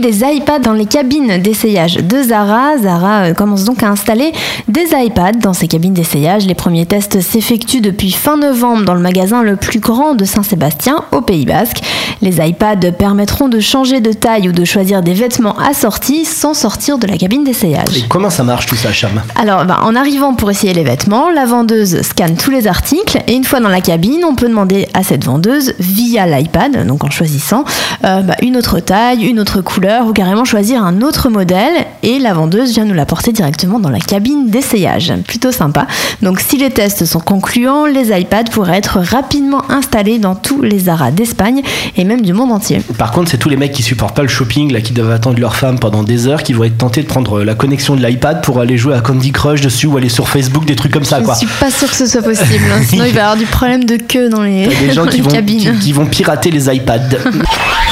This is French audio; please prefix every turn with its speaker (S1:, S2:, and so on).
S1: Des iPads dans les cabines d'essayage de Zara. Zara euh, commence donc à installer des iPads dans ses cabines d'essayage. Les premiers tests s'effectuent depuis fin novembre dans le magasin le plus grand de Saint-Sébastien, au Pays Basque. Les iPads permettront de changer de taille ou de choisir des vêtements assortis sans sortir de la cabine d'essayage.
S2: Et comment ça marche tout ça, Cham?
S1: Alors, ben, en arrivant pour essayer les vêtements, la vendeuse scanne tous les articles et une fois dans la cabine, on peut demander à cette vendeuse, via l'iPad, donc en choisissant, euh, ben, une autre taille, une autre couleur ou carrément choisir un autre modèle et la vendeuse vient nous l'apporter directement dans la cabine d'essayage. Plutôt sympa. Donc si les tests sont concluants, les iPads pourraient être rapidement installés dans tous les Zara d'Espagne et même du monde entier.
S2: Par contre, c'est tous les mecs qui supportent pas le shopping, là, qui doivent attendre leur femme pendant des heures, qui vont être tentés de prendre la connexion de l'iPad pour aller jouer à Candy Crush dessus ou aller sur Facebook, des trucs comme ça, quoi.
S1: Je suis pas sûr que ce soit possible. hein. Sinon, il va y avoir du problème de queue dans les,
S2: T'as des gens
S1: dans
S2: qui
S1: les
S2: vont,
S1: cabines.
S2: qui, qui vont pirater les iPads.